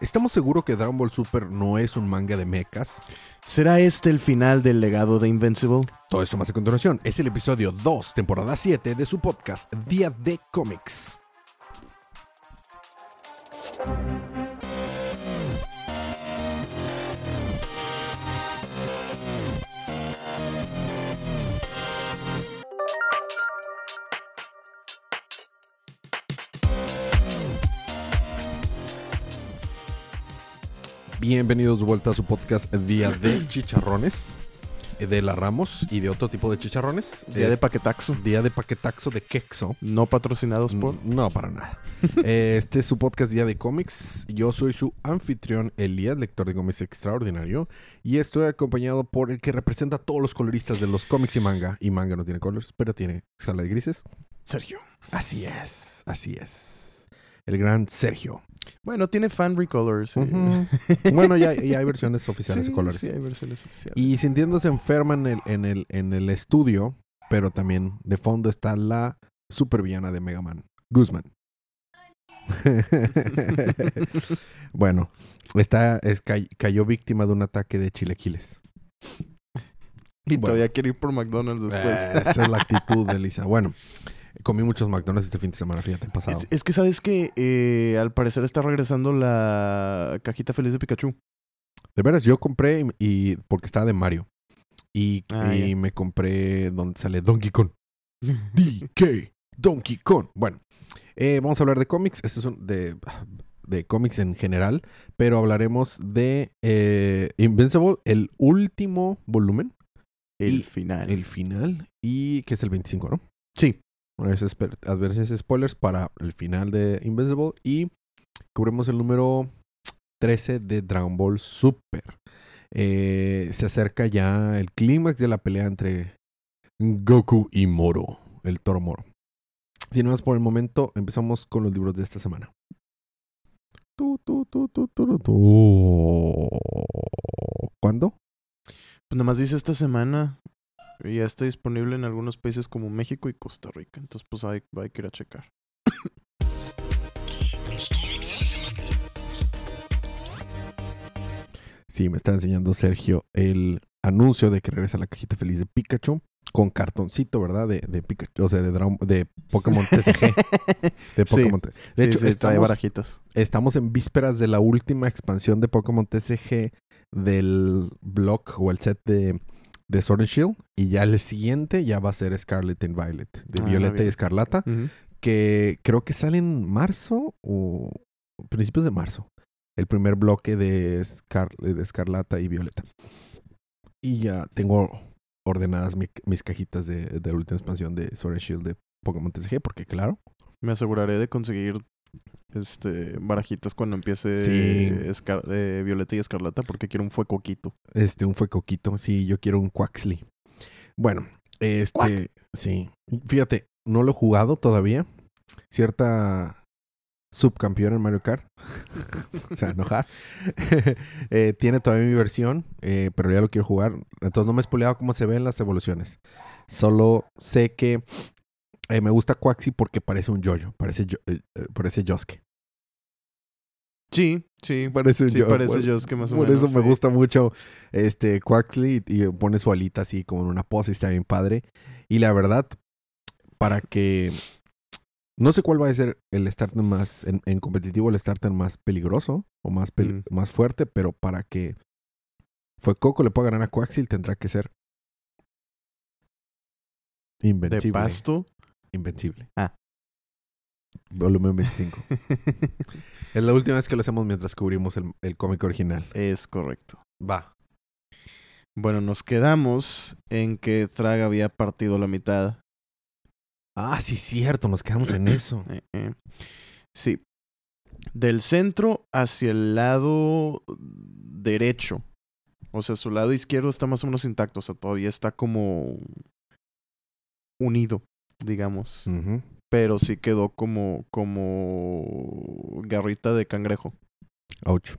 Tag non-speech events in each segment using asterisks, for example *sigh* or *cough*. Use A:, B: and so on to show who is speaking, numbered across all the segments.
A: ¿Estamos seguros que Dragon Ball Super no es un manga de mechas?
B: ¿Será este el final del legado de Invincible?
A: Todo esto más a continuación es el episodio 2, temporada 7 de su podcast Día de Cómics. Bienvenidos de vuelta a su podcast Día de Chicharrones, eh, de la Ramos y de otro tipo de chicharrones.
B: Día de paquetaxo.
A: Día de paquetaxo de quexo.
B: No patrocinados por.
A: No, para nada. *laughs* Eh, Este es su podcast Día de Cómics. Yo soy su anfitrión Elías, lector de cómics extraordinario. Y estoy acompañado por el que representa a todos los coloristas de los cómics y manga. Y manga no tiene colores, pero tiene escala de grises.
B: Sergio.
A: Así es, así es. El gran Sergio.
B: Bueno, tiene fan recolors. eh.
A: Bueno, ya, ya hay versiones oficiales
B: Sí,
A: de colores.
B: Sí, hay versiones oficiales.
A: Y sintiéndose enferma en el, en, el, en el estudio, pero también de fondo está la supervillana de Mega Man, Guzman. *laughs* bueno, está, es, cay- cayó víctima de un ataque de chilequiles.
B: Y
A: bueno.
B: todavía quiere ir por McDonald's después.
A: Eh, esa es la actitud de Lisa. Bueno, comí muchos McDonald's este fin de semana, fíjate, pasado.
B: Es, es que sabes que eh, al parecer está regresando la cajita feliz de Pikachu.
A: De veras, yo compré y, y- porque estaba de Mario. Y,
B: Ah,
A: y me compré donde sale Donkey Kong. *laughs* DK, Donkey Kong. Bueno, eh, vamos a hablar de cómics. Este es un de, de cómics en general, pero hablaremos de eh, Invincible, el último volumen,
B: El final.
A: el final, y que es el 25, ¿no?
B: Sí.
A: Bueno, es esper- advertencias spoilers para el final de Invincible y cubrimos el número 13 de Dragon Ball Super. Eh, se acerca ya el clímax de la pelea entre Goku y Moro, el toro Moro. Sin más por el momento, empezamos con los libros de esta semana. ¿Cuándo?
B: Pues nada más dice esta semana. Y Ya está disponible en algunos países como México y Costa Rica. Entonces, pues hay, hay que ir a checar.
A: Sí, me está enseñando Sergio el anuncio de que regresa la cajita feliz de Pikachu con cartoncito, ¿verdad? De, de Pikachu, o sea, de, Dragon- de Pokémon TCG. *laughs* De
B: Sí.
A: Pokémon T- De
B: Sí,
A: hecho,
B: sí,
A: estamos,
B: barajitas.
A: estamos en vísperas de la última expansión de Pokémon TCG del block o el set de, de Sword and Shield. Y ya el siguiente ya va a ser Scarlet and Violet, de
B: Ah,
A: Violeta y. Escarlata, que creo que sale en marzo o principios de marzo. El primer bloque de, Scar- de Escarlata y Violeta. Y ya tengo ordenadas mi- mis cajitas de, de la última expansión de Sword and Shield de Pokémon TCG, porque claro,
B: Me aseguraré de conseguir este barajitas cuando empiece
A: Sí.
B: Escar- eh, Violeta y Escarlata porque quiero un fuecoquito.
A: Este, un fue coquito. Sí, yo quiero un Quaxley. Bueno, este,
B: Quack.
A: sí. Fíjate, no lo he jugado todavía. Cierta subcampeón en Mario Kart. *laughs* o sea, enojar. *laughs* Eh, tiene todavía mi versión, eh, pero ya lo quiero jugar. Entonces no me he spoileado cómo se ven las evoluciones. Solo sé que eh, me gusta Quaxley porque parece un Jojo. Parece, yo- eh, eh, parece Josuke.
B: Sí, sí.
A: Parece un
B: Sí, parece
A: Por-
B: Josuke más o
A: Por
B: menos.
A: eso me gusta mucho este Quaxley y pone su alita así como en una pose y está bien padre. Y la verdad, para que no sé cuál va a ser el starter más en, en competitivo, el starter más peligroso o más
B: Mm.
A: más fuerte, pero para que fue Coco le pueda ganar a Quaxley tendrá que ser
B: De
A: invencible.
B: pasto.
A: Invencible.
B: Ah.
A: Volumen 25. *laughs* es la última vez que lo hacemos mientras cubrimos el, el cómic original.
B: es correcto.
A: Va.
B: Bueno, nos quedamos en que Thraga había partido la mitad.
A: Ah, sí, cierto, nos quedamos en eso. *clears throat*
B: Eh, eh. Sí. Del centro hacia el lado derecho. O sea, su lado izquierdo está más o menos intacto. O sea, todavía está como unido, digamos. Pero sí quedó como, como garrita de cangrejo.
A: Ouch.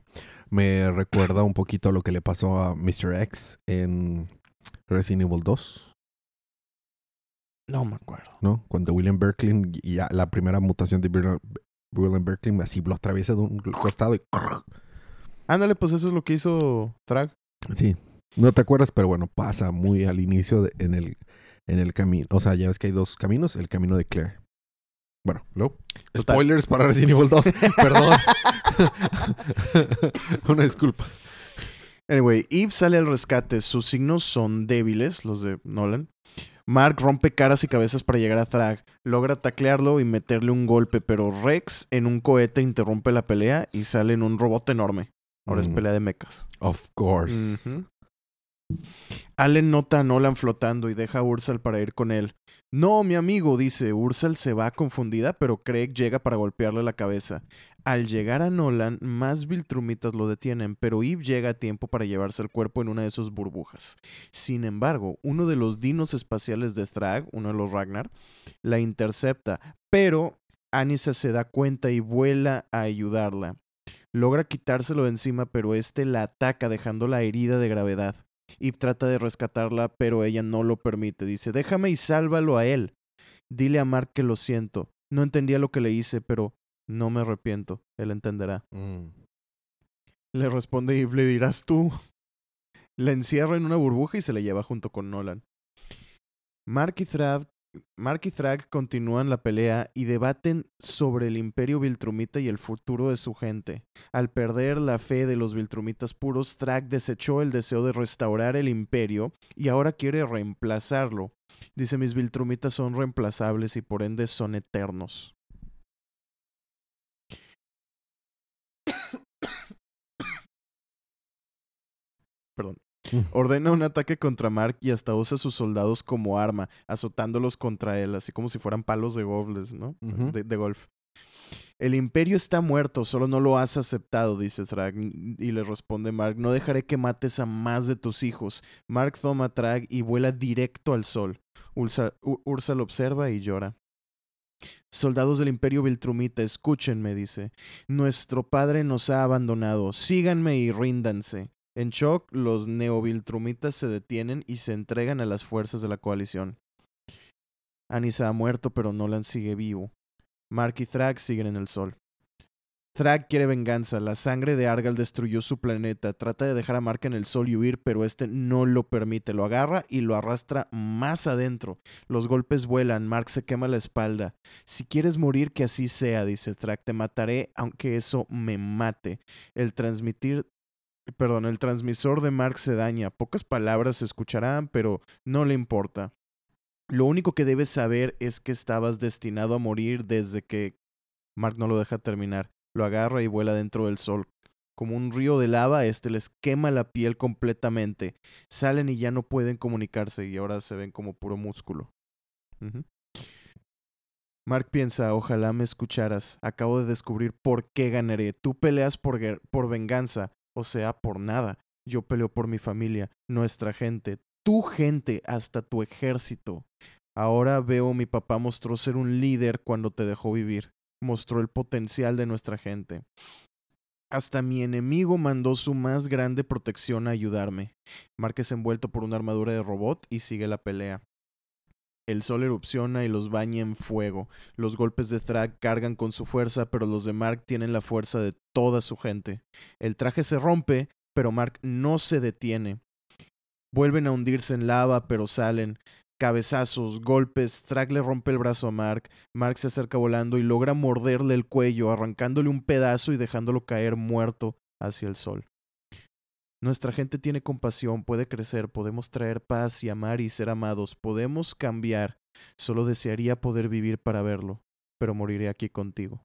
A: Me recuerda un poquito a lo que le pasó a Mr. X en Resident Evil 2.
B: No me acuerdo.
A: ¿no? Cuando William Berkeley y ya la primera mutación de William- Berkeley así lo atraviesa de un costado y
B: Ándale, pues eso es lo que hizo Thrag.
A: sí, no te acuerdas, pero bueno, pasa muy al inicio de- en el en el camino, o sea, ya ves que hay dos caminos, el camino de Claire. Bueno, luego spoilers para Resident Evil 2, *laughs* perdón. *laughs* Una disculpa.
B: Anyway, Eve sale al rescate. Sus signos son débiles, los de Nolan. Mark rompe caras y cabezas para llegar a Thrag. Logra taclearlo y meterle un golpe, pero Rex en un cohete interrumpe la pelea y sale en un robot enorme. Ahora es
A: Mm.
B: pelea de mechas.
A: Of course.
B: Allen nota a Nolan flotando y deja a Ursal para ir con él. No, mi amigo, dice. Ursal se va confundida, pero Craig llega para golpearle la cabeza. Al llegar a Nolan, más Viltrumitas lo detienen, pero Eve llega a tiempo para llevarse el cuerpo en una de sus burbujas. Sin embargo, uno de los dinos espaciales de Thrag, uno de los Ragnar, la intercepta, pero Anissa se da cuenta y vuela a ayudarla. Logra quitárselo de encima, pero este la ataca dejándola herida de gravedad. Eve trata de rescatarla, pero ella no lo permite. Dice, déjame y sálvalo a él. Dile a Mark que lo siento. No entendía lo que le hice, pero no me arrepiento. Él entenderá.
A: Mm.
B: Le responde Eve, le dirás tú. La encierra en una burbuja y se la lleva junto con Nolan. Mark y Thrag, Mark y Thrag continúan la pelea y debaten sobre el imperio Viltrumita y el futuro de su gente. Al perder la fe de los Viltrumitas puros, Thrag desechó el deseo de restaurar el imperio y ahora quiere reemplazarlo. Dice, mis Viltrumitas son reemplazables y por ende son eternos. *coughs* Perdón. *laughs* Ordena un ataque contra Mark y hasta usa a sus soldados como arma, azotándolos contra él, así como si fueran palos de golf, ¿no? De, de golf. El imperio está muerto, solo no lo has aceptado, dice Thrag. Y le responde Mark, no dejaré que mates a más de tus hijos. Mark toma a Thrag y vuela directo al sol. Ursa lo observa y llora. Soldados del imperio Viltrumita, escúchenme, dice. Nuestro padre nos ha abandonado. Síganme y ríndanse. En shock, los neoviltrumitas se detienen y se entregan a las fuerzas de la coalición. Anissa ha muerto, pero Nolan sigue vivo. Mark y Thrag siguen en el sol. Thrag quiere venganza. La sangre de Argal destruyó su planeta. Trata de dejar a Mark en el sol y huir, pero este no lo permite. Lo agarra y lo arrastra más adentro. Los golpes vuelan. Mark se quema la espalda. Si quieres morir, que así sea, dice Thrag. Te mataré, aunque eso me mate. El transmitir. Perdón, el transmisor de Mark se daña. Pocas palabras se escucharán, pero no le importa. Lo único que debes saber es que estabas destinado a morir desde que Mark no lo deja terminar. Lo agarra y vuela dentro del sol. Como un río de lava, este les quema la piel completamente. Salen y ya no pueden comunicarse y ahora se ven como puro músculo. Mark piensa, ojalá me escucharas. Acabo de descubrir por qué ganaré. Tú peleas por venganza, o sea, por nada. Yo peleo por mi familia, nuestra gente, tu gente, hasta tu ejército. Ahora veo mi papá mostró ser un líder cuando te dejó vivir. Mostró el potencial de nuestra gente. Hasta mi enemigo mandó su más grande protección a ayudarme. Mark es envuelto por una armadura de robot y sigue la pelea. El sol erupciona y los baña en fuego. Los golpes de Thrag cargan con su fuerza, pero los de Mark tienen la fuerza de toda su gente. El traje se rompe, pero Mark no se detiene. Vuelven a hundirse en lava, pero salen. Cabezazos, golpes, Thrag le rompe el brazo a Mark. Mark se acerca volando y logra morderle el cuello, arrancándole un pedazo y dejándolo caer muerto hacia el sol. Nuestra gente tiene compasión, puede crecer, podemos traer paz y amar y ser amados, podemos cambiar. Solo desearía poder vivir para verlo, pero moriré aquí contigo.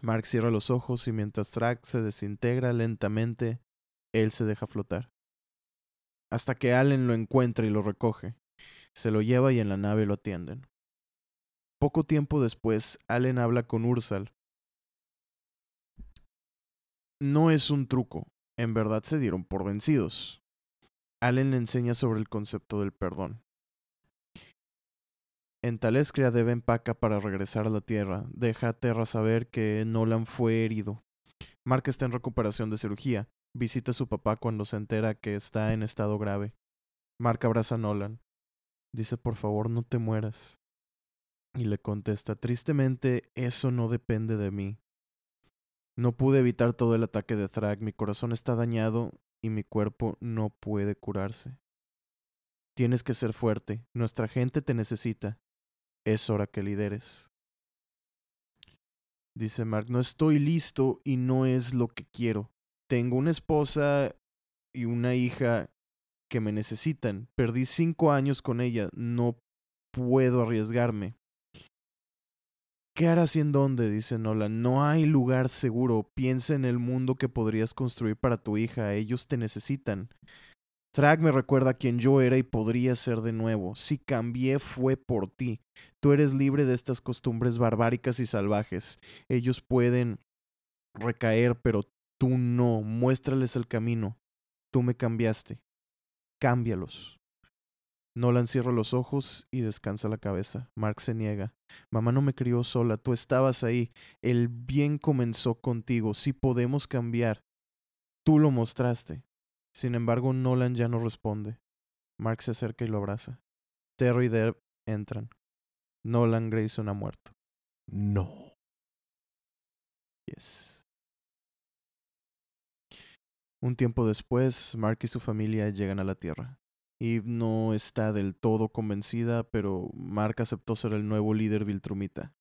B: Mark cierra los ojos y mientras Thrag se desintegra lentamente, él se deja flotar. Hasta que Allen lo encuentra y lo recoge. Se lo lleva y en la nave lo atienden. Poco tiempo después, Allen habla con Ursal. No es un truco, en verdad se dieron por vencidos. Allen le enseña sobre el concepto del perdón. En Talescria debe empaca para regresar a la Tierra. Deja a Terra saber que Nolan fue herido. Mark está en recuperación de cirugía. Visita a su papá cuando se entera que está en estado grave. Mark abraza a Nolan. Dice, por favor, no te mueras. Y le contesta, tristemente, eso no depende de mí. No pude evitar todo el ataque de Thrag, mi corazón está dañado y mi cuerpo no puede curarse. Tienes que ser fuerte, nuestra gente te necesita. Es hora que lideres. Dice Mark, no estoy listo y no es lo que quiero. Tengo una esposa y una hija que me necesitan. Perdí cinco años con ella. No puedo arriesgarme. ¿Qué harás y en dónde? dice Nolan. No hay lugar seguro. Piensa en el mundo que podrías construir para tu hija. Ellos te necesitan. Thrag me recuerda quién yo era y podría ser de nuevo. Si cambié fue por ti. Tú eres libre de estas costumbres barbáricas y salvajes. Ellos pueden recaer, pero tú no. Muéstrales el camino. Tú me cambiaste. Cámbialos. Nolan cierra los ojos y descansa la cabeza. Mark se niega. Mamá no me crió sola, tú estabas ahí. El bien comenzó contigo. Si podemos cambiar. Tú lo mostraste. Sin embargo, Nolan ya no responde. Mark se acerca y lo abraza. Terry y Deb entran. Nolan Grayson ha muerto.
A: No.
B: Yes. Un tiempo después, Mark y su familia llegan a la Tierra. Eve no está del todo convencida, pero Mark aceptó ser el nuevo líder Viltrumita.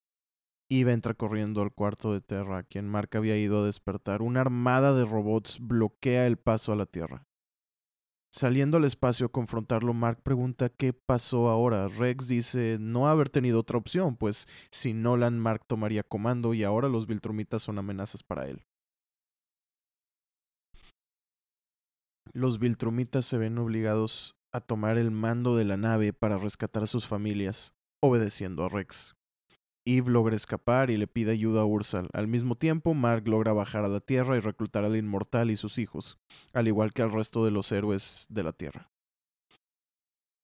B: Eve entra corriendo al cuarto de Terra, quien Mark había ido a despertar. Una armada de robots bloquea el paso a la Tierra. Saliendo al espacio a confrontarlo, Mark pregunta qué pasó ahora. Rex dice no haber tenido otra opción, pues si Nolan, Mark tomaría comando y ahora los Viltrumitas son amenazas para él. Los Viltrumitas se ven obligados a tomar el mando de la nave para rescatar a sus familias, obedeciendo a Rex. Eve logra escapar y le pide ayuda a Ursal. Al mismo tiempo, Mark logra bajar a la Tierra y reclutar al Inmortal y sus hijos, al igual que al resto de los héroes de la Tierra.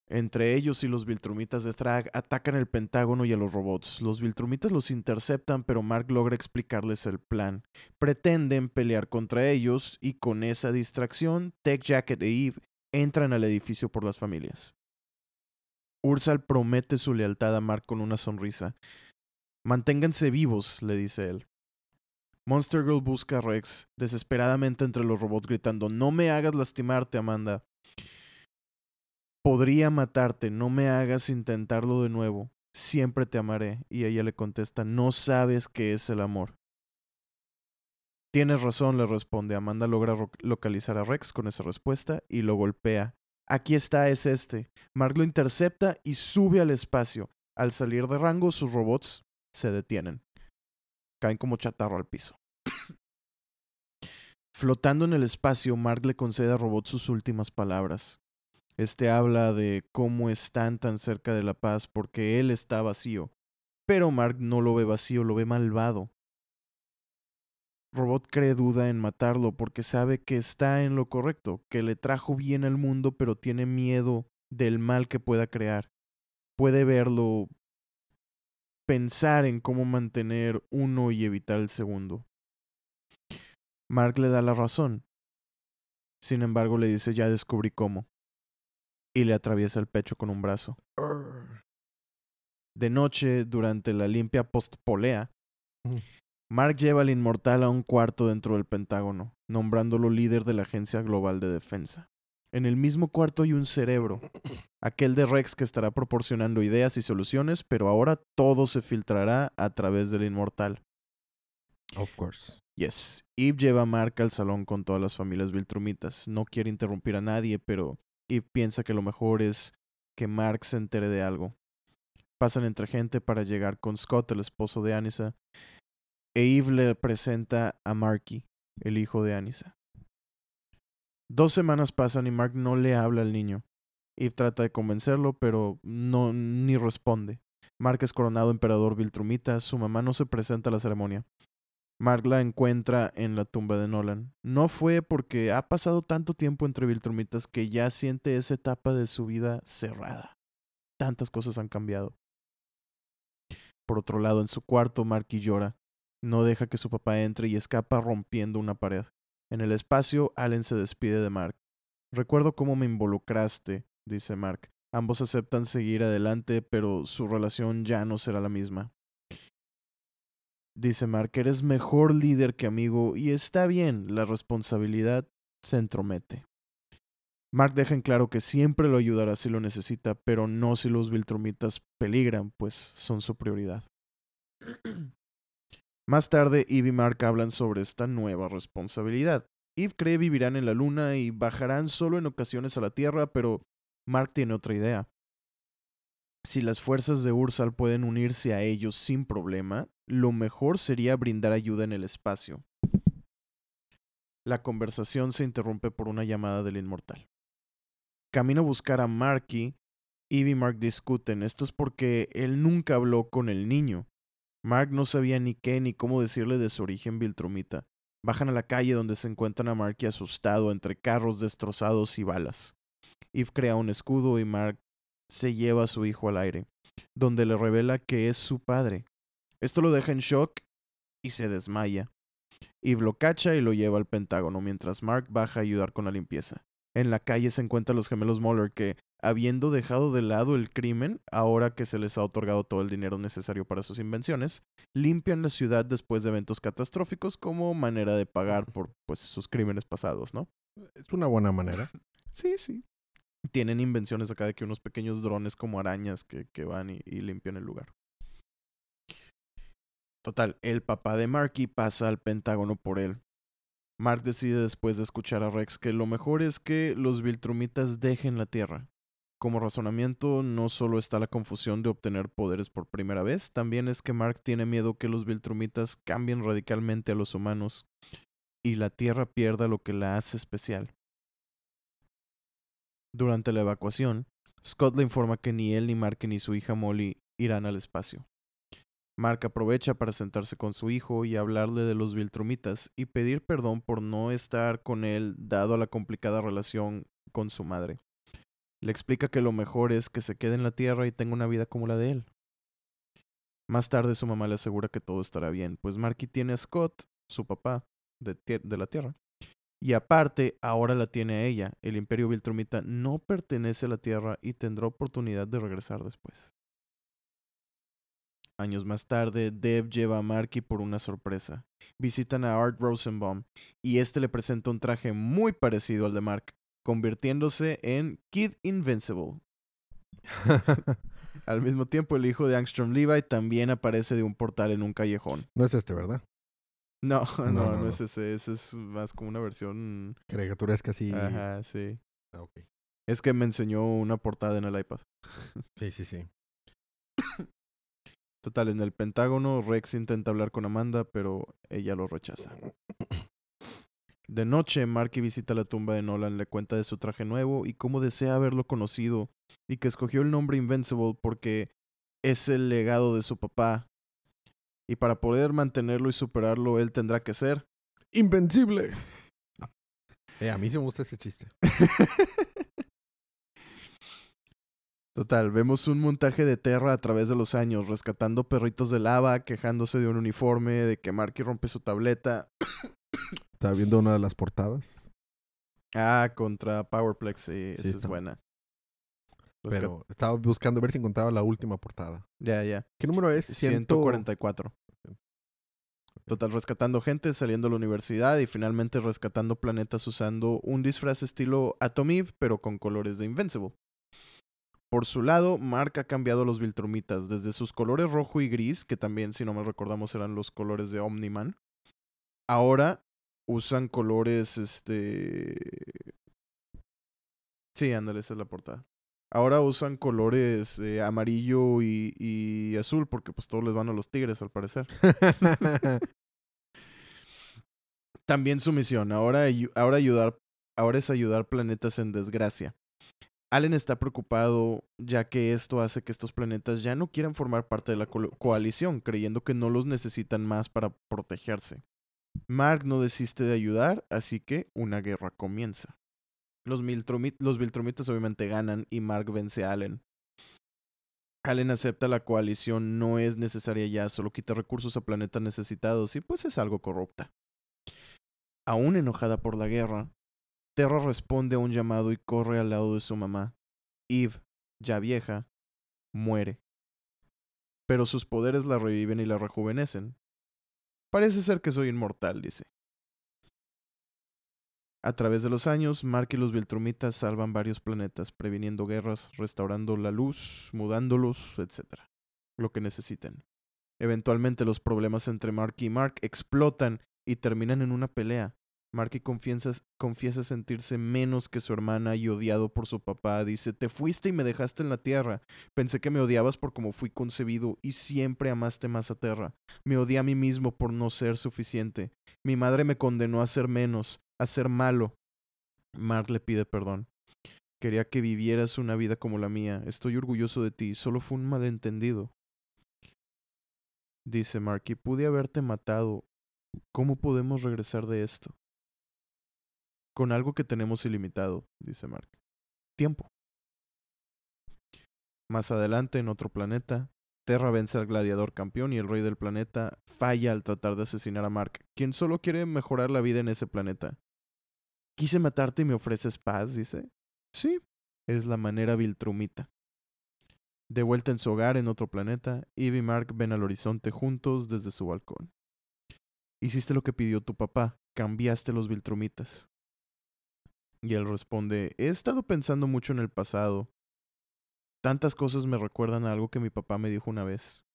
B: Entre ellos y los Viltrumitas de Thrag atacan el Pentágono y a los robots. Los Viltrumitas los interceptan, pero Mark logra explicarles el plan. Pretenden pelear contra ellos y con esa distracción, Tech Jacket e Eve entran al edificio por las familias. Ursal promete su lealtad a Mark con una sonrisa. Manténganse vivos, le dice él. Monster Girl busca a Rex desesperadamente entre los robots gritando, no me hagas lastimarte, Amanda. Podría matarte, no me hagas intentarlo de nuevo. Siempre te amaré. Y ella le contesta, no sabes qué es el amor. Tienes razón, le responde. Amanda logra localizar a Rex con esa respuesta y lo golpea. Aquí está, es este. Mark lo intercepta y sube al espacio. Al salir de rango, sus robots se detienen. Caen como chatarro al piso. *coughs* Flotando en el espacio, Mark le concede a Robot sus últimas palabras. Este habla de cómo están tan cerca de la paz porque él está vacío. Pero Mark no lo ve vacío, lo ve malvado. Robot cree duda en matarlo porque sabe que está en lo correcto, que le trajo bien al mundo, pero tiene miedo del mal que pueda crear. Puede verlo pensar en cómo mantener uno y evitar el segundo. Mark le da la razón. Sin embargo, le dice, ya descubrí cómo. Y le atraviesa el pecho con un brazo. De noche, durante la limpia postpolea, Mark lleva al inmortal a un cuarto dentro del Pentágono, nombrándolo líder de la Agencia Global de Defensa. En el mismo cuarto hay un cerebro, aquel de Rex que estará proporcionando ideas y soluciones, pero ahora todo se filtrará a través del inmortal.
A: Of course.
B: Yes. Eve lleva a Mark al salón con todas las familias Viltrumitas. No quiere interrumpir a nadie, pero Eve piensa que lo mejor es que Mark se entere de algo. Pasan entre gente para llegar con Scott, el esposo de Anissa, e Eve le presenta a Marky, el hijo de Anissa. Dos semanas pasan y Mark no le habla al niño. Eve trata de convencerlo, pero no ni responde. Mark es coronado emperador Viltrumita, su mamá no se presenta a la ceremonia. Mark la encuentra en la tumba de Nolan. No fue porque ha pasado tanto tiempo entre Viltrumitas que ya siente esa etapa de su vida cerrada. Tantas cosas han cambiado. Por otro lado, en su cuarto, Marky llora. No deja que su papá entre y escapa rompiendo una pared. En el espacio, Allen se despide de Mark. Recuerdo cómo me involucraste, dice Mark. Ambos aceptan seguir adelante, pero su relación ya no será la misma. Dice Mark, eres mejor líder que amigo y está bien, la responsabilidad se entromete. Mark deja en claro que siempre lo ayudará si lo necesita, pero no si los Viltrumitas peligran, pues son su prioridad. *clears throat* Más tarde, Eve y Mark hablan sobre esta nueva responsabilidad. Eve cree vivirán en la luna y bajarán solo en ocasiones a la Tierra, pero Mark tiene otra idea. Si las fuerzas de Ursal pueden unirse a ellos sin problema, lo mejor sería brindar ayuda en el espacio. La conversación se interrumpe por una llamada del inmortal. Camino a buscar a Marky. Eve y Mark discuten. Esto es porque él nunca habló con el niño. Mark no sabía ni qué ni cómo decirle de su origen viltrumita. Bajan a la calle donde se encuentran a Marky asustado entre carros destrozados y balas. Eve crea un escudo y Mark se lleva a su hijo al aire, donde le revela que es su padre. Esto lo deja en shock y se desmaya. Eve lo cacha y lo lleva al Pentágono mientras Mark baja a ayudar con la limpieza. En la calle se encuentran los gemelos Muller que, habiendo dejado de lado el crimen, ahora que se les ha otorgado todo el dinero necesario para sus invenciones, limpian la ciudad después de eventos catastróficos como manera de pagar por pues, sus crímenes pasados, ¿no?
A: Es una buena manera. *laughs*
B: Sí, sí. Tienen invenciones acá de que unos pequeños drones como arañas que, que van y, y limpian el lugar. Total, el papá de Marky pasa al Pentágono por él. Mark decide después de escuchar a Rex que lo mejor es que los Viltrumitas dejen la Tierra. Como razonamiento, no solo está la confusión de obtener poderes por primera vez, también es que Mark tiene miedo que los Viltrumitas cambien radicalmente a los humanos y la Tierra pierda lo que la hace especial. Durante la evacuación, Scott le informa que ni él ni Mark ni su hija Molly irán al espacio. Mark aprovecha para sentarse con su hijo y hablarle de los Viltrumitas y pedir perdón por no estar con él dado la complicada relación con su madre. Le explica que lo mejor es que se quede en la Tierra y tenga una vida como la de él. Más tarde su mamá le asegura que todo estará bien, pues Marky tiene a Scott, su papá, de, la Tierra. Y aparte, ahora la tiene a ella. El Imperio Viltrumita no pertenece a la Tierra y tendrá oportunidad de regresar después. Años más tarde, Deb lleva a Marky por una sorpresa. Visitan a Art Rosenbaum y este le presenta un traje muy parecido al de Mark, convirtiéndose en Kid Invincible. *laughs* al mismo tiempo, el hijo de Angstrom Levi también aparece de un portal en un callejón.
A: No es este, ¿verdad?
B: No, no, *laughs* no,
A: no, no.
B: es ese. Ese es más como una versión.
A: Caricaturas casi.
B: Ajá, sí.
A: Ah, ok.
B: Es que me enseñó una portada en el iPad. *laughs*
A: Sí, sí, sí.
B: Total, en el Pentágono, Rex intenta hablar con Amanda, pero ella lo rechaza. *coughs* De noche, Marky visita la tumba de Nolan, le cuenta de su traje nuevo y cómo desea haberlo conocido, y que escogió el nombre Invincible porque es el legado de su papá. Y para poder mantenerlo y superarlo, él tendrá que ser.
A: ¡Invencible! *laughs* Eh, a mí sí me gusta ese chiste. *laughs*
B: Total, vemos un montaje de Terra a través de los años, rescatando perritos de lava, quejándose de un uniforme, de que Marky rompe su tableta.
A: Estaba viendo una de las portadas.
B: Ah, contra Powerplex, sí,
A: Sí,
B: esa es buena.
A: Pero estaba buscando ver si encontraba la última portada.
B: Ya, ya.
A: ¿Qué número es? Ciento-
B: 144. Total, rescatando gente, saliendo a la universidad y finalmente rescatando planetas usando un disfraz estilo Atom Eve, pero con colores de Invincible. Por su lado, Mark ha cambiado los Viltrumitas, desde sus colores rojo y gris, que también, si no me recordamos, eran los colores de Omniman. Ahora usan colores, este... Sí, ándale, esa es la portada. Ahora usan colores eh, amarillo y, y azul porque pues todos les van a los tigres al parecer. *laughs* También su misión, ahora, ahora, ayudar, ahora es ayudar planetas en desgracia. Allen está preocupado ya que esto hace que estos planetas ya no quieran formar parte de la coalición, creyendo que no los necesitan más para protegerse. Mark no desiste de ayudar, así que una guerra comienza. Los, los Viltrumitas obviamente ganan y Mark vence a Allen. Allen acepta la coalición no es necesaria ya, solo quita recursos a planetas necesitados y pues es algo corrupta. Aún enojada por la guerra, Terra responde a un llamado y corre al lado de su mamá. Eve, ya vieja, muere. Pero sus poderes la reviven y la rejuvenecen. Parece ser que soy inmortal, dice. A través de los años, Mark y los Viltrumitas salvan varios planetas, previniendo guerras, restaurando la luz, mudándolos, etc. Lo que necesiten. Eventualmente los problemas entre Mark y Mark explotan y terminan en una pelea. Marky confiesa, confiesa sentirse menos que su hermana y odiado por su papá. Dice, te fuiste y me dejaste en la tierra. Pensé que me odiabas por cómo fui concebido y siempre amaste más a Terra. Me odié a mí mismo por no ser suficiente. Mi madre me condenó a ser menos, a ser malo. Mark le pide perdón. Quería que vivieras una vida como la mía. Estoy orgulloso de ti. Solo fue un malentendido. Dice Marky, pude haberte matado. ¿Cómo podemos regresar de esto? Con algo que tenemos ilimitado, dice Mark. Tiempo. Más adelante, en otro planeta, Terra vence al gladiador campeón y el rey del planeta falla al tratar de asesinar a Mark, quien solo quiere mejorar la vida en ese planeta. Quise matarte y me ofreces paz, dice. Sí, es la manera Viltrumita. De vuelta en su hogar en otro planeta, Eve y Mark ven al horizonte juntos desde su balcón. Hiciste lo que pidió tu papá, cambiaste los Viltrumitas. Y él responde, he estado pensando mucho en el pasado. Tantas cosas me recuerdan a algo que mi papá me dijo una vez.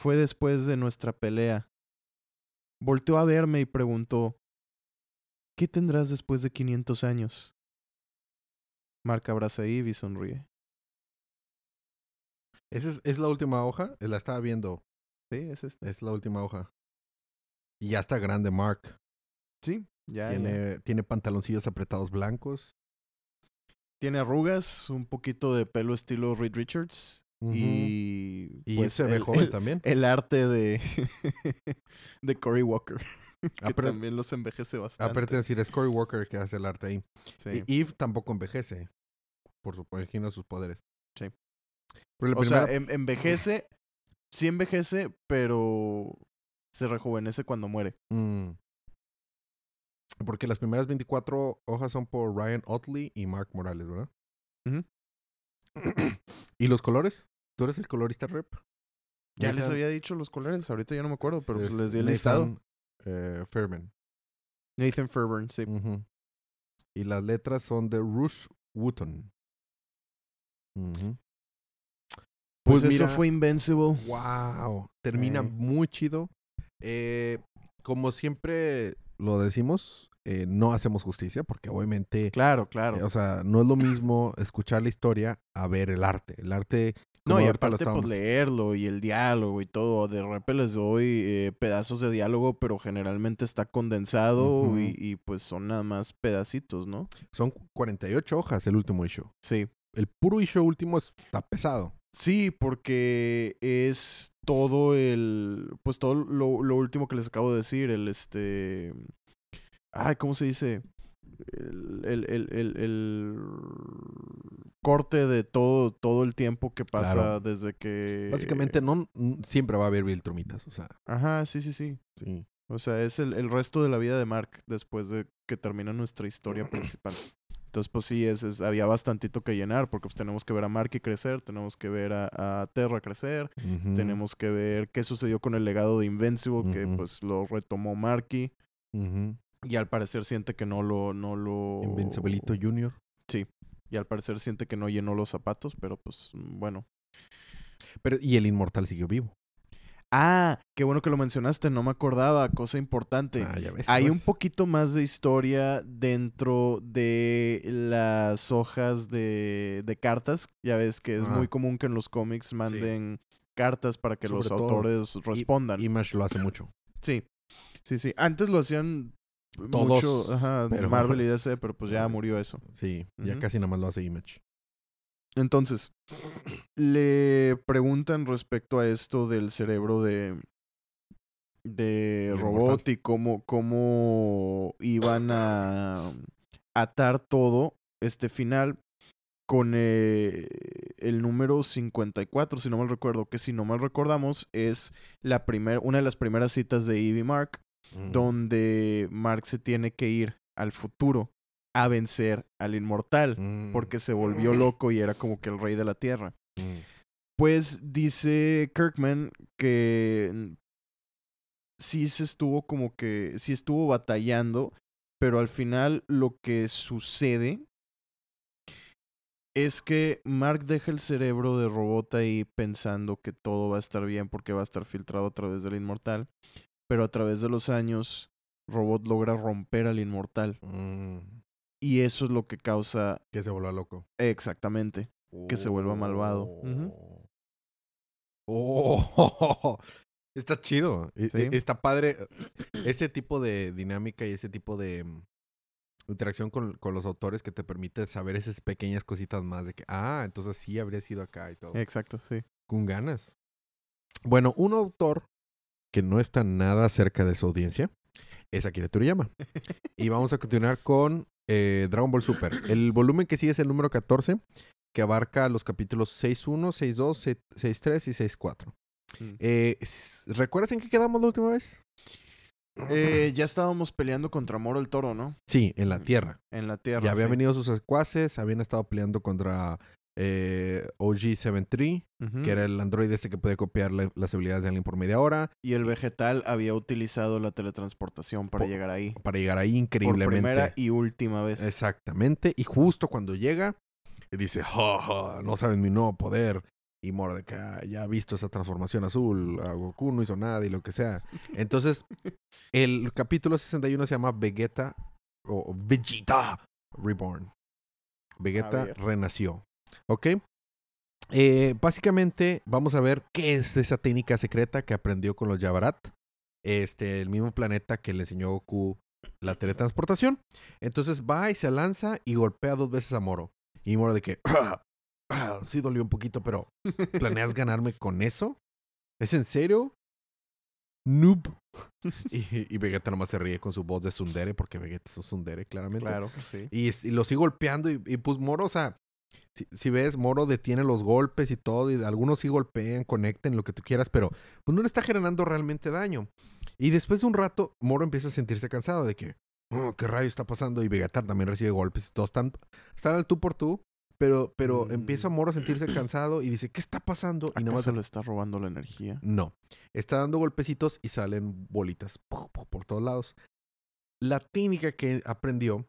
B: Fue después de nuestra pelea. Volteó a verme y preguntó, ¿qué tendrás después de 500 años? Marca abraza a Eve y sonríe.
A: ¿Esa es, es, la última hoja? La estaba viendo.
B: Sí, es esta.
A: Es la última hoja. Y ya está grande Mark.
B: Sí, ya,
A: tiene,
B: ya.
A: tiene pantaloncillos apretados blancos.
B: Tiene arrugas, un poquito de pelo estilo Reed Richards. Y,
A: Y
B: pues,
A: se ve
B: el-
A: joven
B: el-
A: también.
B: El arte de, *laughs* de Cory Walker. Que
A: Apre-
B: también los envejece bastante.
A: Aparte de decir, es Cory Walker que hace el arte ahí.
B: Sí.
A: Y Eve tampoco envejece. Por su imagino sus poderes.
B: Sí.
A: Pero
B: o sea, en- envejece, sí envejece, pero se rejuvenece cuando muere.
A: Mm. Porque las primeras 24 hojas son por Ryan Otley y Mark Morales, ¿verdad?
B: Ujú. *clears throat*
A: ¿Y los colores? ¿Tú eres el colorista rep?
B: Ya les había dicho los colores, ahorita ya no me acuerdo, pero pues
A: es
B: les di el listado.
A: Nathan, eh, Fairman.
B: Nathan Fairburn, sí.
A: Ujú. Y las letras son de Rush Wooton. Ujú.
B: Pues,
A: Pues
B: eso
A: mira-
B: fue Invincible.
A: Wow, termina
B: Eh.
A: muy chido. Eh, como siempre lo decimos, eh, no hacemos justicia porque obviamente,
B: Claro, claro.
A: eh, o sea, no es lo mismo escuchar la historia a ver el arte. El arte,
B: No, y
A: ahorita lo
B: aparte, pues
A: estábamos-
B: leerlo y el diálogo y todo. De repente les doy eh, pedazos de diálogo, pero generalmente está condensado y, y, pues son nada más pedacitos, ¿no?
A: son 48 hojas el último issue.
B: Sí.
A: El puro issue último está pesado.
B: Sí, porque es todo el. Pues todo lo, lo último que les acabo de decir, el este. Ay, ¿cómo se dice? El, el, el, el- el corte de todo, todo el tiempo que pasa
A: Claro.
B: desde que.
A: Básicamente no siempre va a haber Viltrumitas, o sea,
B: Ajá, sí, sí, sí.
A: sí.
B: O sea, es el, el resto de la vida de Mark después de que termina nuestra historia *clears throat* principal. Entonces, pues sí, es, es- había bastantito que llenar, porque pues tenemos que ver a Marky crecer, tenemos que ver a, a Terra crecer, tenemos que ver qué sucedió con el legado de Invincible, que pues lo retomó Marky, y al parecer siente que no lo... No lo
A: Invincibilito Junior.
B: Y al parecer siente que no llenó los zapatos, pero pues mm, bueno.
A: Pero, y el inmortal siguió vivo.
B: Ah, qué bueno que lo mencionaste, no me acordaba, cosa importante.
A: Ah, ya ves.
B: Hay un poquito más de historia dentro de las hojas de, de cartas. Ya ves que es muy común que en los cómics manden cartas para que los
A: todo.
B: autores respondan.
A: Image lo hace mucho.
B: Sí, sí, sí. Antes lo hacían
A: Todos,
B: mucho ajá,
A: pero-
B: Marvel *laughs* y DC, pero pues ya murió eso.
A: Sí, ya casi nada más lo hace Image.
B: Entonces, le preguntan respecto a esto del cerebro de, de
A: El
B: robot y cómo, cómo iban a atar todo este final con eh, el número 54, si no mal recuerdo, que si no mal recordamos es la primer, una de las primeras citas de Eve y Mark, donde Mark se tiene que ir al futuro a vencer al inmortal,
A: Mm,
B: porque se volvió loco y era como que el rey de la tierra.
A: mm.
B: Pues dice Kirkman que sí se estuvo como que, sí estuvo batallando, pero al final lo que sucede es que Mark deja el cerebro de robot ahí pensando que todo va a estar bien porque va a estar filtrado a través del inmortal, pero a través de los años robot logra romper al inmortal
A: Mm,
B: y eso es lo que causa
A: que se vuelva loco.
B: exactamente que se vuelva malvado.
A: Oh, *laughs* está chido.
B: Sí.
A: Está padre ese tipo de dinámica y ese tipo de mm, interacción con, con los autores que te permite saber esas pequeñas cositas más de que, ah, entonces sí habría sido acá y todo.
B: Exacto, sí.
A: Con ganas. Bueno, un autor que no está nada cerca de su audiencia es Akira Toriyama. *laughs* y vamos a continuar con eh, Dragon Ball Super. El volumen que sigue es el número 14, que abarca los capítulos 6.1, 6.2, 6.3 y 6.4.
B: Mm.
A: Eh, ¿Recuerdas en qué quedamos la última vez?
B: Eh, ya estábamos peleando contra Moro el Toro, ¿no?
A: Sí, en la Tierra.
B: En la Tierra.
A: Ya habían
B: sí.
A: venido sus secuaces, habían estado peleando contra eh, OG-73,
B: Ujú.
A: que era el androide ese que puede copiar la- las habilidades de alguien por media hora,
B: Y el vegetal había utilizado la teletransportación para llegar ahí.
A: para llegar ahí
B: Por
A: increíblemente.
B: primera y última vez.
A: Exactamente. Y justo cuando llega, dice, "Ja, ja, no saben mi nuevo poder. Y Moro de que "Ah, ya ha visto esa transformación azul. A Goku no hizo nada y lo que sea. *laughs* Entonces, el capítulo 61 se llama Vegeta o Vegeta Reborn. Vegeta
B: ver.
A: renació. ¿Ok? Eh, básicamente, vamos a ver qué es esa técnica secreta que aprendió con los Yavarat. Este, el mismo planeta que le enseñó Goku la teletransportación. Entonces va y se lanza y golpea dos veces a Moro. Y Moro de que, "Ah, ah, sí dolió un poquito, pero ¿planeas *laughs* ganarme con eso? ¿Es en serio? Noob. *laughs* y, y Vegeta nomás se ríe con su voz de Sundere, porque Vegeta es un Sundere, claramente.
B: Claro, sí.
A: Y, y lo sigue golpeando y, y, pues Moro, o sea, si, si ves, Moro detiene los golpes y todo, y algunos sí golpean, conecten, lo que tú quieras, pero pues no le está generando realmente daño. Y después de un rato, Moro empieza a sentirse cansado de que, oh, ¿qué rayo está pasando? Y Vegeta también recibe golpes y todos están, están al tú por tú, pero, pero
B: Mm.
A: empieza Moro a sentirse cansado y dice, ¿qué está pasando? Y nada
B: ¿Acaso
A: más
B: le está robando la energía?
A: no. Está dando golpecitos y salen bolitas por todos lados. La técnica que aprendió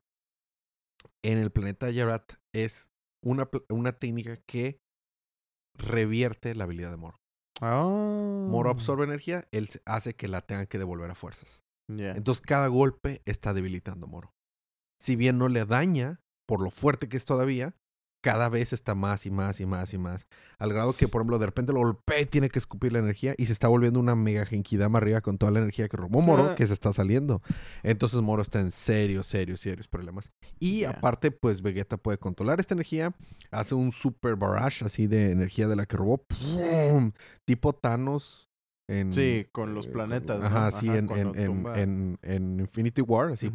A: en el planeta Yarat es una, una técnica que revierte la habilidad de Moro.
B: Ah.
A: Moro absorbe energía, él hace que la tenga que devolver a fuerzas. Entonces cada golpe está debilitando a Moro. Si bien no le daña por lo fuerte que es todavía, cada vez está más y más y más y más. Al grado que, por ejemplo, de repente lo golpea y tiene que escupir la energía y se está volviendo una mega genkidama arriba con toda la energía que robó Moro, que se está saliendo. Entonces Moro está en serios, serios, serios problemas. Y aparte, pues Vegeta puede controlar esta energía, hace un super barrage así de energía de la que robó, ¡pum! tipo Thanos. En,
B: Sí, con los
A: eh,
B: planetas, ¿no?
A: Ajá, sí,
B: Ajá,
A: en, Infinity War, así,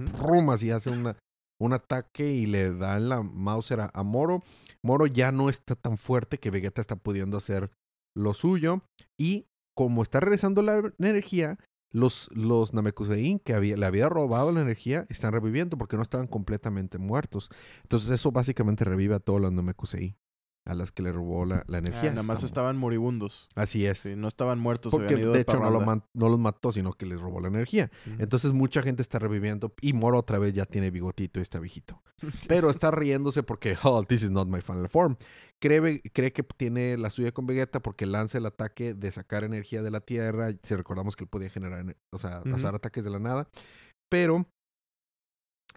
A: así hace una, un ataque y le dan la Mauser a, Moro. Moro ya no está tan fuerte que Vegeta está pudiendo hacer lo suyo. Y como está regresando la energía, los, los Namekusein que había, le había robado la energía están reviviendo porque no estaban completamente muertos. Entonces eso básicamente revive a todos los Namekusei a las que le robó la, la
B: Ah,
A: energía.
B: nada más estaban moribundos.
A: Así es.
B: Sí, no estaban muertos.
A: porque
B: ido
A: de hecho no, lo los mató, sino que les robó la energía. Entonces mucha gente está reviviendo y Moro otra vez ya tiene bigotito y está viejito. *laughs* Pero está riéndose porque, oh, this is not my final form. Cree, cree que tiene la suya con Vegeta porque lanza el ataque de sacar energía de la Tierra. Si recordamos que él podía generar, ener- o sea, lanzar ataques de la nada. Pero,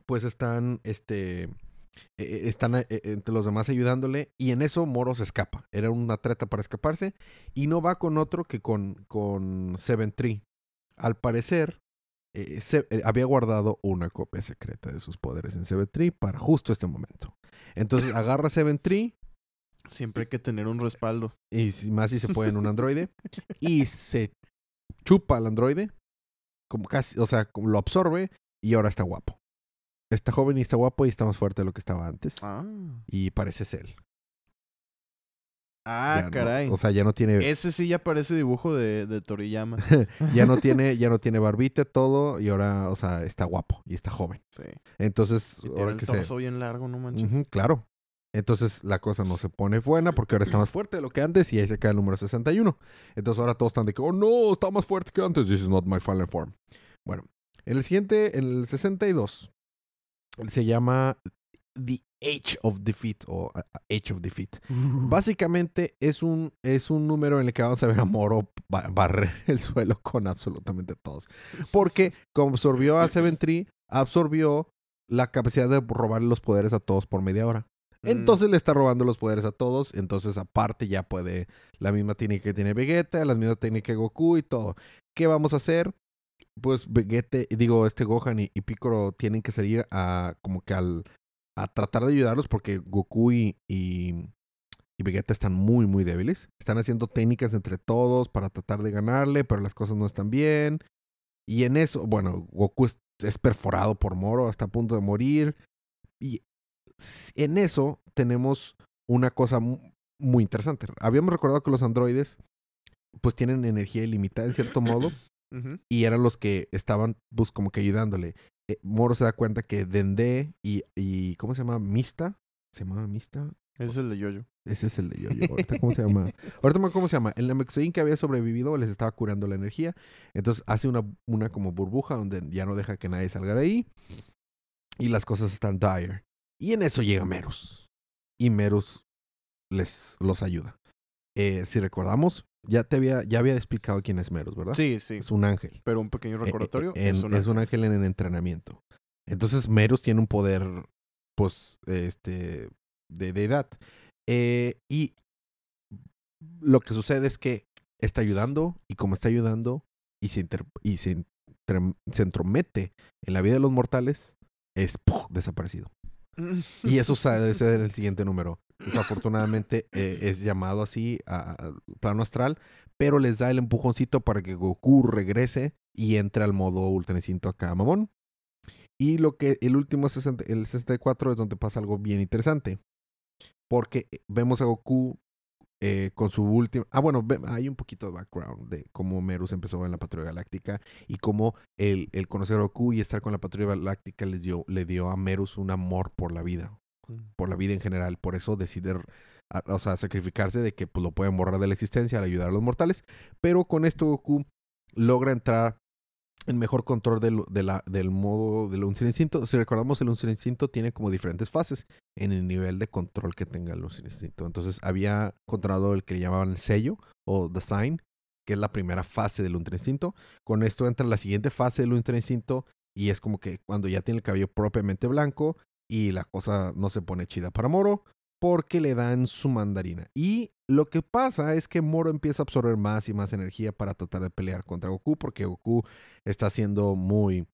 A: pues están, este, eh, están eh, entre los demás ayudándole y en eso Moro se escapa. Era una treta para escaparse y no va con otro que con, con Seven Tree. Al parecer, eh, se- eh, había guardado una copia secreta de sus poderes en Seven Tree para justo este momento. Entonces agarra Seven Tree
B: Siempre hay que tener un respaldo.
A: y más si se puede en un androide y se chupa al androide como casi, o sea, como lo absorbe y ahora está guapo. Está joven y está guapo y está más fuerte de lo que estaba antes.
B: Ah.
A: Y parece ser él.
B: Ah,
A: Ya no-
B: caray.
A: o sea, ya no tiene,
B: Ese sí ya parece dibujo de, de Toriyama. *laughs*
A: ya no tiene, ya no tiene barbita, todo, y ahora, o sea, está guapo y está joven.
B: Sí.
A: Entonces,
B: Y tiene
A: ahora
B: el
A: que se.
B: torso bien largo, no manches.
A: Claro. Entonces la cosa no se pone buena porque ahora está más fuerte de lo que antes y ahí se cae el número 61. Entonces ahora todos están de que, oh no, está más fuerte que antes. This is not my final form. Bueno, en el siguiente, en el 62, se llama The Age of Defeat o Age of Defeat. *laughs* Básicamente es un, es un número en el que vamos a ver a Moro ba- barrer *laughs* el suelo con absolutamente todos. Porque como absorbió a Seven Tree, absorbió la capacidad de robar los poderes a todos por media hora.
B: Mm.
A: Entonces le está robando los poderes a todos. Entonces, aparte, ya puede la misma técnica que tiene Vegeta, la misma técnica que Goku y todo. ¿Qué vamos a hacer? Pues Vegeta, digo, este Gohan y, y Piccolo tienen que salir a como que al a tratar de ayudarlos porque Goku y, y, Vegeta están muy, muy débiles. Están haciendo técnicas entre todos para tratar de ganarle, pero las cosas no están bien. Y en eso, bueno, Goku es, es perforado por Moro, está a punto de morir. Y en eso tenemos una cosa mu- muy interesante. Habíamos recordado que los androides pues tienen energía ilimitada en cierto modo Y eran los que estaban pues como que ayudándole. Eh, Moro se da cuenta que Dende y, y ¿cómo se llama? Mista. ¿Se llama Mista?
B: Ese es el de Yoyo.
A: Ese es el de Yoyo. Ahorita, ¿cómo se *laughs* llama? Ahorita cómo se llama. El Namekusei que había sobrevivido les estaba curando la energía. Entonces hace una, una como burbuja donde ya no deja que nadie salga de ahí. Y las cosas están dire. Y en eso llega Merus. Y Merus les los ayuda. Eh, si recordamos, ya te había, ya había explicado quién es Merus, ¿verdad?
B: Sí, sí.
A: Es un ángel.
B: Pero un pequeño
A: Eh, eh,
B: recordatorio.
A: en-
B: es un
A: es un
B: ángel.
A: en el entrenamiento. Entonces Merus tiene un poder, pues, este, de deidad. Eh, y lo que sucede es que está ayudando y como está ayudando y se, inter- y se, entromete en la vida de los mortales, es ¡puf! desaparecido. Y eso sale en el siguiente número. Desafortunadamente eh, es llamado así a- al plano astral, pero les da el empujoncito para que Goku regrese y entre al modo Ultra acá, mamón. Y lo que el último 60 el 64 es donde pasa algo bien interesante. Porque vemos a Goku eh, con su última. Ah, bueno, hay un poquito de background de cómo Merus empezó en la Patrulla Galáctica y cómo el, el conocer a Goku y estar con la Patrulla Galáctica les dio, le dio a Merus un amor por la vida por la vida en general. Por eso decide, a- o sea, sacrificarse de que pues, lo pueden borrar de la existencia al ayudar a los mortales. Pero con esto Goku logra entrar en mejor control del, del modo del Ultra Instinto. Si recordamos, el Ultra Instinto tiene como diferentes fases en el nivel de control que tenga el Ultra Instinto. Entonces había controlado el que le llamaban el sello o the sign, que es la primera fase del Ultra Instinto. Con esto entra la siguiente fase del Ultra Instinto y es como que cuando ya tiene el cabello propiamente blanco y la cosa no se pone chida para Moro porque le dan su mandarina. Y lo que pasa es que Moro empieza a absorber más y más energía para tratar de pelear contra Goku porque Goku está siendo muy...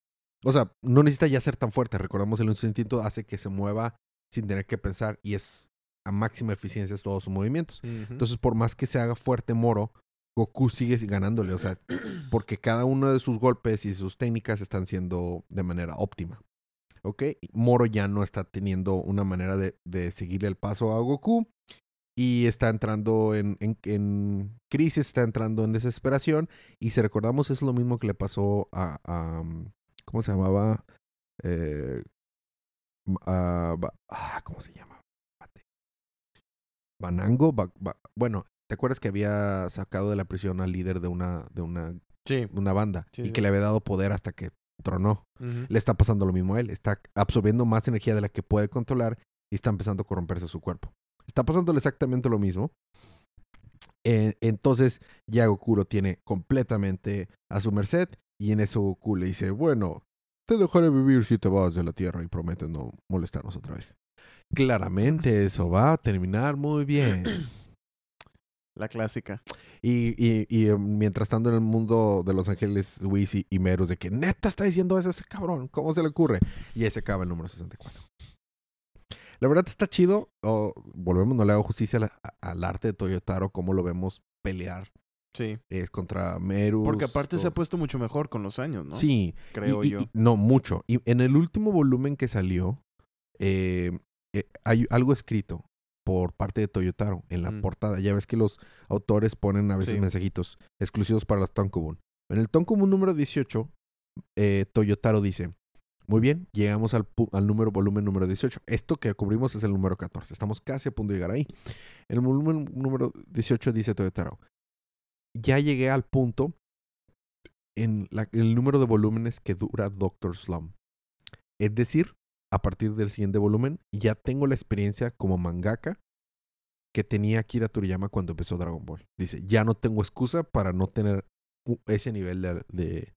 A: O sea, no necesita ya ser tan fuerte. Recordamos el instinto hace que se mueva sin tener que pensar y es a máxima eficiencia todos sus movimientos. Entonces, por más que se haga fuerte Moro, Goku sigue ganándole. O sea, *clears throat* porque cada uno de sus golpes y sus técnicas están siendo de manera óptima. ¿Ok? Moro ya no está teniendo una manera de, de seguirle el paso a Goku. Y está entrando en, en, en crisis, está entrando en desesperación. Y si recordamos, es lo mismo que le pasó a. a, um, ¿Cómo se llamaba? Eh, a- ah, ¿Cómo se llama? Banango. Ba- ba- bueno, ¿te acuerdas que había sacado de la prisión al líder de una, de una,
B: Sí.
A: una banda?
B: Sí,
A: y
B: sí.
A: que le había dado poder hasta que tronó. Le está pasando lo mismo a él. Está absorbiendo más energía de la que puede controlar y está empezando a corromperse su cuerpo. Está pasándole exactamente lo mismo. Eh, entonces ya Goku lo tiene completamente a su merced y en eso Goku le dice, bueno, te dejaré vivir si te vas de la Tierra y prometes no molestarnos otra vez. Claramente eso va a terminar muy bien.
B: La clásica.
A: Y, y, y eh, mientras estando en el mundo de Los Ángeles, Luis y, Meros, de que neta está diciendo eso este cabrón, ¿cómo se le ocurre? Y ahí se acaba el número 64. La verdad está chido. o, volvemos, no le hago justicia al arte de Toyotaro, cómo lo vemos pelear.
B: Sí.
A: Es contra Merus.
B: Porque aparte se ha puesto mucho mejor con los años, ¿no?
A: Sí,
B: Creo
A: y-
B: yo.
A: y- no, mucho. Y en el último volumen que salió, eh, eh, hay algo escrito por parte de Toyotaro en la
B: Mm.
A: portada. Ya ves que los autores ponen a veces
B: Sí.
A: mensajitos exclusivos para los Tonkobun. En el Tonkobun número 18, eh, Toyotaro dice, muy bien, llegamos al, número volumen número 18. Esto que cubrimos es el número 14. Estamos casi a punto de llegar ahí. En el volumen número 18 dice Toyotaro, ya llegué al punto en la- el número de volúmenes que dura Doctor Slum. Es decir, a partir del siguiente volumen, ya tengo la experiencia como mangaka que tenía Akira Toriyama cuando empezó Dragon Ball. Dice, ya no tengo excusa para no tener ese nivel de, de,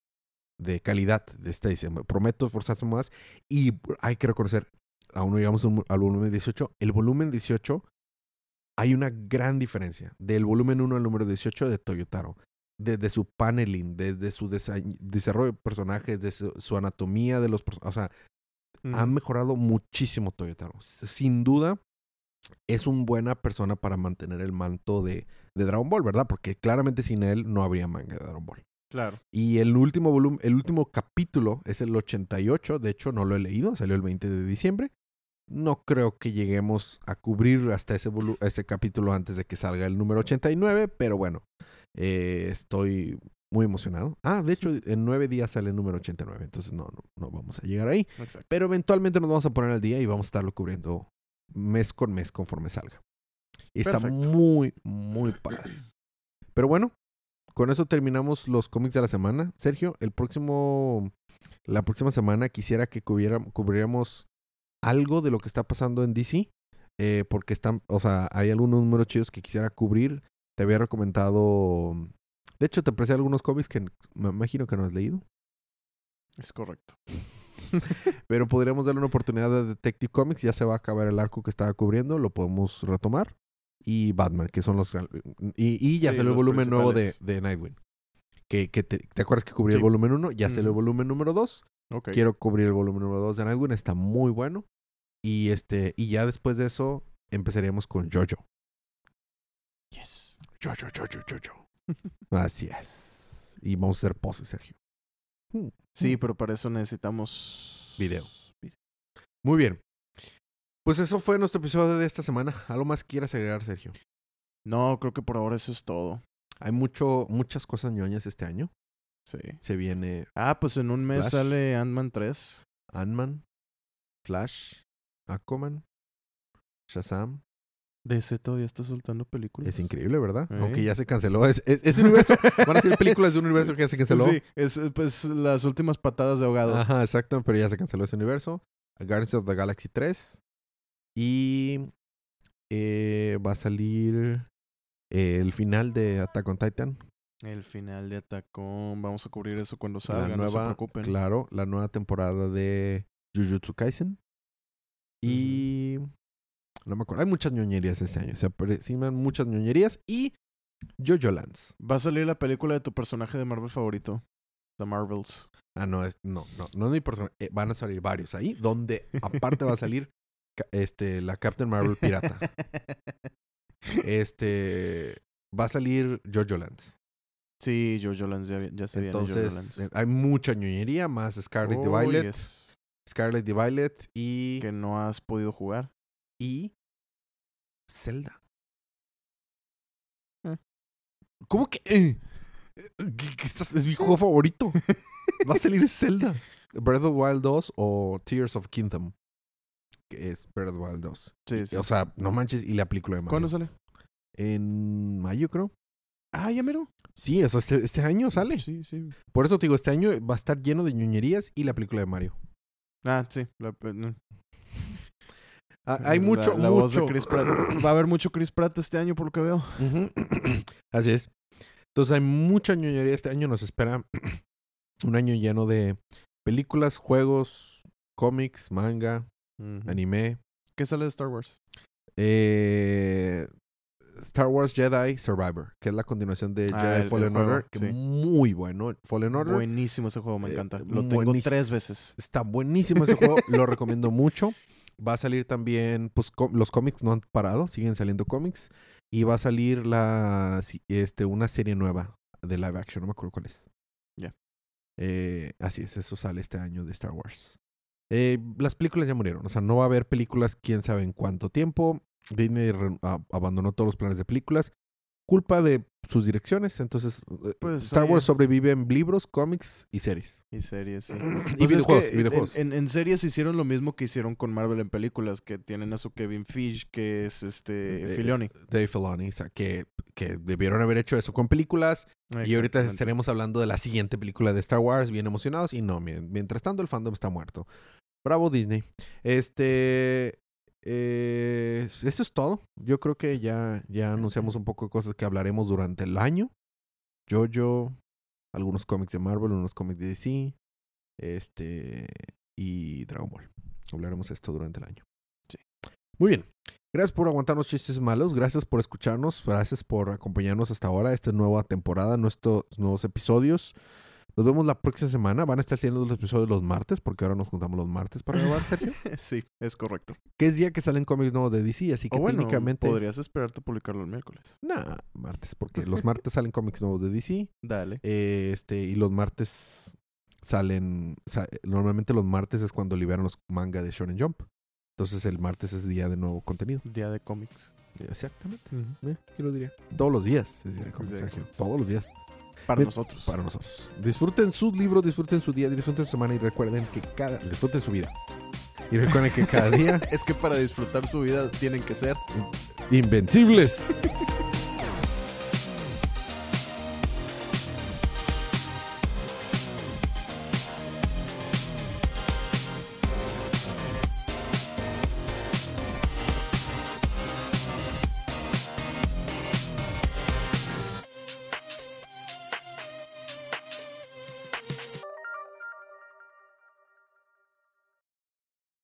A: de calidad. De este, dice, "Me prometo esforzarse más. Y hay que reconocer, aún no llegamos al volumen 18. El volumen 18 hay una gran diferencia del volumen 1 al número 18 de Toyotaro. Desde su paneling, desde su desa- desarrollo de personajes, desde su, su anatomía de los personajes. O sea, Ha mejorado muchísimo Toyotaro. Sin duda, es una buena persona para mantener el manto de, de Dragon Ball, ¿verdad? Porque claramente sin él no habría manga de Dragon Ball.
B: Claro.
A: Y el último volumen, el último capítulo es el 88. De hecho, no lo he leído, salió el 20 de diciembre. No creo que lleguemos a cubrir hasta ese, ese capítulo antes de que salga el número 89, pero bueno, eh, estoy muy emocionado. Ah, de hecho, en nueve días sale el número 89, entonces no, no, no vamos a llegar ahí.
B: Exacto.
A: Pero eventualmente nos vamos a poner al día y vamos a estarlo cubriendo mes con mes conforme salga. Y está muy, muy padre. Pero bueno, con eso terminamos los cómics de la semana. Sergio, el próximo, la próxima semana quisiera que cubriera- cubriéramos algo de lo que está pasando en DC. eh, porque están, o sea, hay algunos números chidos que quisiera cubrir. Te había recomendado. De hecho, te presté algunos cómics que me imagino que no has leído.
B: Es correcto. *laughs*
A: Pero podríamos darle una oportunidad a Detective Comics. Ya se va a acabar el arco que estaba cubriendo. Lo podemos retomar. Y Batman, que son los... Y, y ya
B: Sí,
A: salió el volumen nuevo de, Nightwing. Que, que te, ¿te acuerdas que cubrí el volumen 1? Ya salió el volumen número 2.
B: Ok.
A: Quiero cubrir el volumen número 2 de Nightwing. Está muy bueno. Y este y ya después de eso empezaríamos con Jojo.
B: Yes.
A: Jojo, Jojo, Jojo. Así es. Y vamos a hacer poses, Sergio. Hmm.
B: Sí, pero para eso necesitamos...
A: Video. Muy bien. Pues eso fue nuestro episodio de esta semana. ¿Algo más quieras agregar, Sergio?
B: No, creo que por ahora eso es todo.
A: Hay mucho, muchas cosas ñoñas este año.
B: Sí.
A: Se viene
B: Ah, pues en un mes
A: Flash.
B: sale Ant-Man 3.
A: Ant-Man, Flash, Aquaman, Shazam.
B: DC todavía está soltando películas.
A: Es increíble, ¿verdad?
B: Eh.
A: Aunque ya se canceló. Es, es- universo. *laughs* Van a ser películas de un universo que ya se canceló.
B: Sí, es pues las últimas patadas de ahogado.
A: Ajá, exacto. Pero ya se canceló ese universo. Guardians of the Galaxy 3. Y eh, va a salir eh, el final de Attack on Titan.
B: El final de Atacón. Vamos a cubrir eso cuando
A: la
B: salga, no se
A: nueva,
B: preocupen.
A: claro, la nueva temporada de Jujutsu Kaisen. Y no me acuerdo, hay muchas ñoñerías este año, se aproximan muchas ñoñerías y Jojo Lance.
B: Va a salir la película de tu personaje de Marvel favorito. The Marvels.
A: Ah, no, es, no, no, no es mi persona, eh, van a salir varios ahí, donde aparte va a salir este la Captain Marvel pirata. *laughs* Este va a salir Jojo Lance.
B: sí, Jojo Lance ya, ya se viene Jojo
A: Entonces,
B: Lance.
A: eh, hay mucha ñoñería, más Scarlet the
B: Oh,
A: Violet,
B: yes.
A: Scarlet the Violet y
B: Que no has podido jugar.
A: Y Zelda.
B: Eh.
A: ¿Cómo que? eh? ¿Qué- qué estás- es mi juego favorito. Va a salir Zelda. Breath of the Wild 2 o Tears of Kingdom. Que es Breath of the Wild 2.
B: Sí, sí.
A: O sea, no manches. Y la película de Mario.
B: ¿Cuándo sale?
A: En mayo, creo.
B: Ah, ya mero.
A: Sí, eso este, este año sale.
B: Sí, sí.
A: Por eso te digo, este año va a estar lleno de ñoñerías y la película de Mario.
B: Ah, sí. la- no.
A: Ah, hay
B: La-
A: mucho,
B: la voz de
A: mucho.
B: Chris Pratt. *clears throat* Va a haber mucho Chris Pratt este año, por lo que veo. *clears throat*
A: Así es. Entonces hay mucha ñoñería este año. Nos espera *clears throat* un año lleno de películas, juegos, cómics, manga,
B: Ujú.
A: anime.
B: ¿Qué sale de Star Wars?
A: eh, Star Wars Jedi Survivor, que es la continuación de
B: Ah,
A: Jedi
B: el- el
A: Fallen
B: juego,
A: Order. Que
B: sí.
A: muy bueno. Fallen Order.
B: Buenísimo ese juego, me
A: eh,
B: encanta. Lo tengo tres veces.
A: Está buenísimo ese juego. Lo recomiendo mucho. *laughs* Va a salir también, pues los cómics no han parado, siguen saliendo cómics. Y va a salir la este, una serie nueva de live action, no me acuerdo cuál es.
B: Ya.
A: Eh, así es, eso sale este año de Star Wars. Eh, las películas ya murieron, o sea, no va a haber películas quién sabe en cuánto tiempo. Disney abandonó todos los planes de películas. Culpa de sus direcciones. Entonces, eh,
B: Pues,
A: Star
B: oye.
A: Wars sobrevive en libros, cómics y series.
B: Y series, sí. *clears throat*
A: Y
B: Pues es
A: videojuegos,
B: que
A: videojuegos.
B: En, en- en series hicieron lo mismo que hicieron con Marvel en películas, que tienen a su Kevin Fish, que es este
A: Eh,
B: Filoni.
A: Dave Filoni, o sea, que, que debieron haber hecho eso con películas. Y ahorita estaremos hablando de la siguiente película de Star Wars, bien emocionados. Y no, mien- mientras tanto el fandom está muerto. Bravo Disney. Este... eh, eso es todo. Yo creo que ya, ya anunciamos un poco de cosas que hablaremos durante el año. Jojo, algunos cómics de Marvel, unos cómics de DC, este y Dragon Ball. Hablaremos esto durante el año.
B: Sí.
A: Muy bien. Gracias por aguantarnos chistes malos, gracias por escucharnos, gracias por acompañarnos hasta ahora, esta nueva temporada, nuestros nuevos episodios. Nos vemos la próxima semana. Van a estar siendo los episodios los martes, porque ahora nos juntamos los martes para grabar, Sergio. *laughs*
B: sí, es correcto.
A: que es día que salen cómics nuevos de DC, así que
B: O bueno,
A: técnicamente.
B: podrías esperarte a publicarlo el miércoles.
A: Nah, martes, porque los *laughs* martes salen cómics nuevos de DC.
B: Dale.
A: eh, este, y los martes salen. sa- normalmente los martes es cuando liberan los manga de Shonen Jump. Entonces el martes es día de nuevo contenido.
B: Día de cómics.
A: Exactamente. ¿Quién lo diría? Todos los días es día de cómics, Sergio. Todos los días.
B: Para nosotros.
A: Para nosotros. Disfruten sus libros, disfruten su día, disfruten su semana y recuerden que cada. Disfruten su vida. Y recuerden que cada día. *laughs*
B: Es que para disfrutar su vida tienen que ser
A: Invencibles. *laughs*